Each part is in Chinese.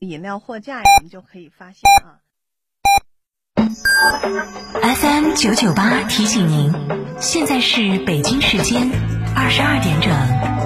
饮料货架呀，我们就可以发现啊。FM 九九八提醒您，现在是北京时间二十二点整。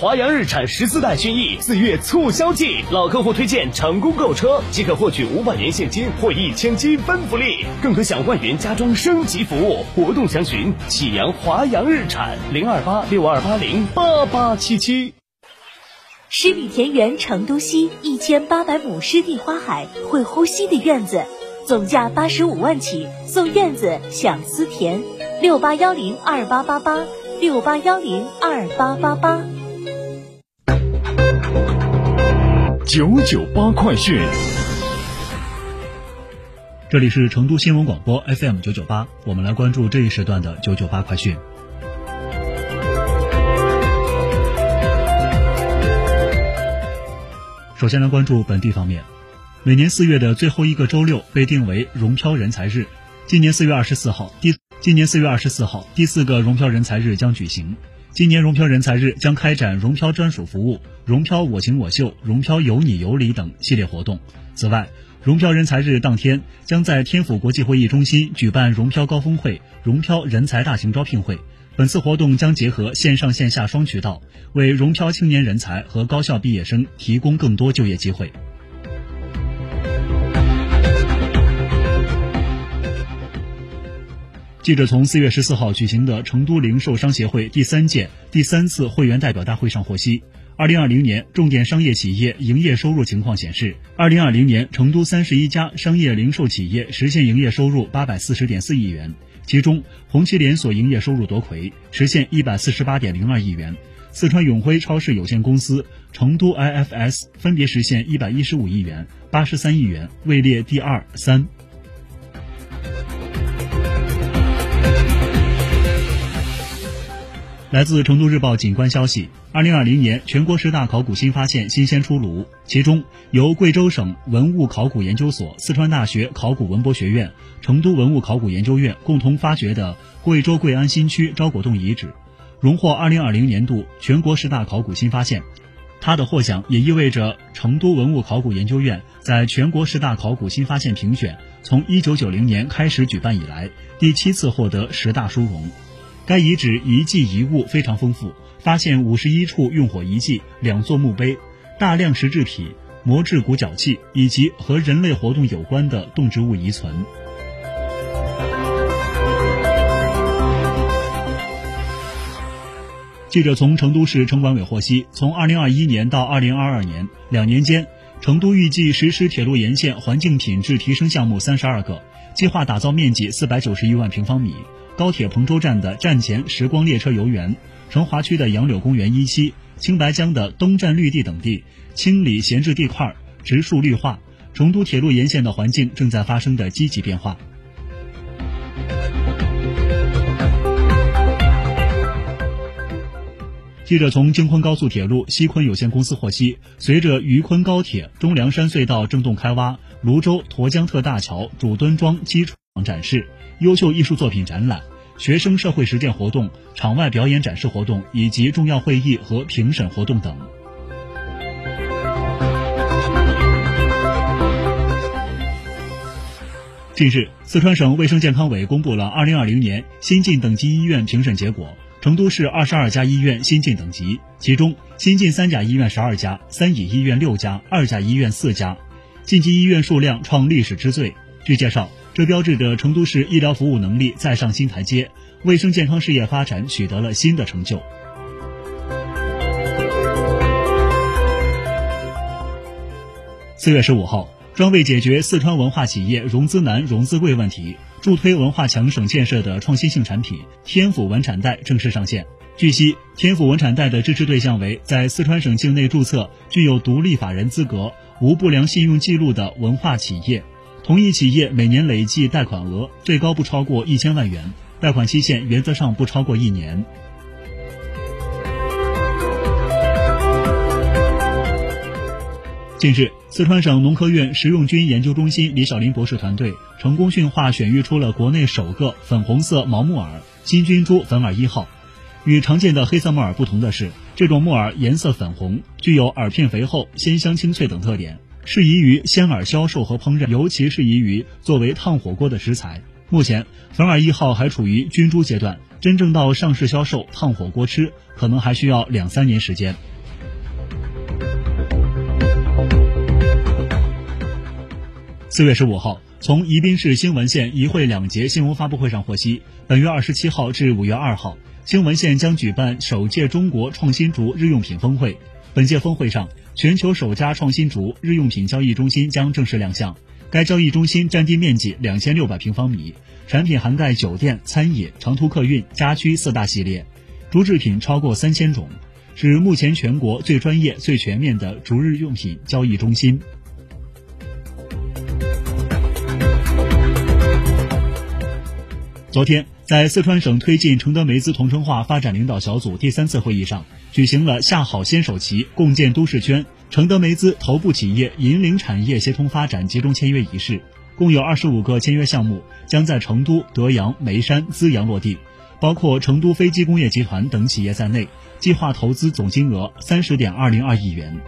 华阳日产十四代轩逸四月促销季，老客户推荐成功购车即可获取五百元现金或一千积分福利，更可享万元家装升级服务。活动详询启阳华阳日产零二八六二八零八八七七。十里田园成都西一千八百亩湿地花海，会呼吸的院子，总价八十五万起，送院子享思田。六八幺零二八八八，六八幺零二八八八。九九八快讯，这里是成都新闻广播 FM 九九八，我们来关注这一时段的九九八快讯。首先来关注本地方面，每年四月的最后一个周六被定为融漂人才日，今年四月二十四号第今年四月二十四号第四个融漂人才日将举行。今年融漂人才日将开展融漂专属服务、融漂我行我秀、融漂有你有礼等系列活动。此外，融漂人才日当天将在天府国际会议中心举办融漂高峰会、融漂人才大型招聘会。本次活动将结合线上线下双渠道，为融漂青年人才和高校毕业生提供更多就业机会。记者从四月十四号举行的成都零售商协会第三届第三次会员代表大会上获悉，二零二零年重点商业企业营业收入情况显示，二零二零年成都三十一家商业零售企业实现营业收入八百四十点四亿元，其中红旗连锁营业收入夺魁，实现一百四十八点零二亿元，四川永辉超市有限公司、成都 IFS 分别实现一百一十五亿元、八十三亿元，位列第二、三。来自成都日报景观消息，二零二零年全国十大考古新发现新鲜出炉，其中由贵州省文物考古研究所、四川大学考古文博学院、成都文物考古研究院共同发掘的贵州贵安新区招果洞遗址，荣获二零二零年度全国十大考古新发现。它的获奖也意味着成都文物考古研究院在全国十大考古新发现评选从一九九零年开始举办以来，第七次获得十大殊荣。该遗址遗迹遗物非常丰富，发现五十一处用火遗迹、两座墓碑、大量石制品、磨制骨角器以及和人类活动有关的动植物遗存。记者从成都市城管委获悉，从二零二一年到二零二二年两年间，成都预计实施铁路沿线环境品质提升项目三十二个，计划打造面积四百九十一万平方米。高铁彭州站的站前时光列车游园，成华区的杨柳公园一期、青白江的东站绿地等地清理闲置地块、植树绿化，成都铁路沿线的环境正在发生的积极变化。记者从京昆高速铁路西昆有限公司获悉，随着渝昆高铁中梁山隧道正洞开挖，泸州沱江特大桥主墩桩基础展示。优秀艺术作品展览、学生社会实践活动、场外表演展示活动以及重要会议和评审活动等。近日，四川省卫生健康委公布了2020年新晋等级医院评审结果，成都市22家医院新晋等级，其中新晋三甲医院12家，三乙医院6家，二甲医院4家，晋级医院数量创历史之最。据介绍。这标志着成都市医疗服务能力再上新台阶，卫生健康事业发展取得了新的成就。四月十五号，专为解决四川文化企业融资难、融资贵问题，助推文化强省建设的创新性产品“天府文产贷”正式上线。据悉，天府文产贷的支持对象为在四川省境内注册、具有独立法人资格、无不良信用记录的文化企业。同一企业每年累计贷款额最高不超过一千万元，贷款期限原则上不超过一年。近日，四川省农科院食用菌研究中心李小林博士团队成功驯化选育出了国内首个粉红色毛木耳新菌株粉耳一号。与常见的黑色木耳不同的是，这种木耳颜色粉红，具有耳片肥厚、鲜香清脆等特点。适宜于鲜饵销售和烹饪，尤其适宜于作为烫火锅的食材。目前，粉饵一号还处于菌株阶段，真正到上市销售、烫火锅吃，可能还需要两三年时间。四月十五号，从宜宾市兴文县一会两节新闻发布会上获悉，本月二十七号至五月二号，兴文县将举办首届中国创新竹日用品峰会。本届峰会上，全球首家创新竹日用品交易中心将正式亮相。该交易中心占地面积两千六百平方米，产品涵盖酒店、餐饮、长途客运、家居四大系列，竹制品超过三千种，是目前全国最专业、最全面的竹日用品交易中心。昨天，在四川省推进承德梅资同城化发展领导小组第三次会议上，举行了下好先手棋、共建都市圈承德梅资头部企业引领产业协同发展集中签约仪式。共有二十五个签约项目将在成都、德阳、眉山、资阳落地，包括成都飞机工业集团等企业在内，计划投资总金额三十点二零二亿元。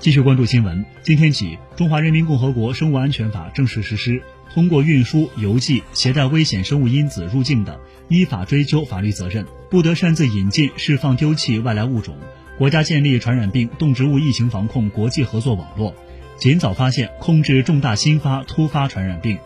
继续关注新闻。今天起，《中华人民共和国生物安全法》正式实施。通过运输、邮寄、携带危险生物因子入境的，依法追究法律责任；不得擅自引进、释放、丢弃外来物种。国家建立传染病、动植物疫情防控国际合作网络，尽早发现、控制重大新发、突发传染病，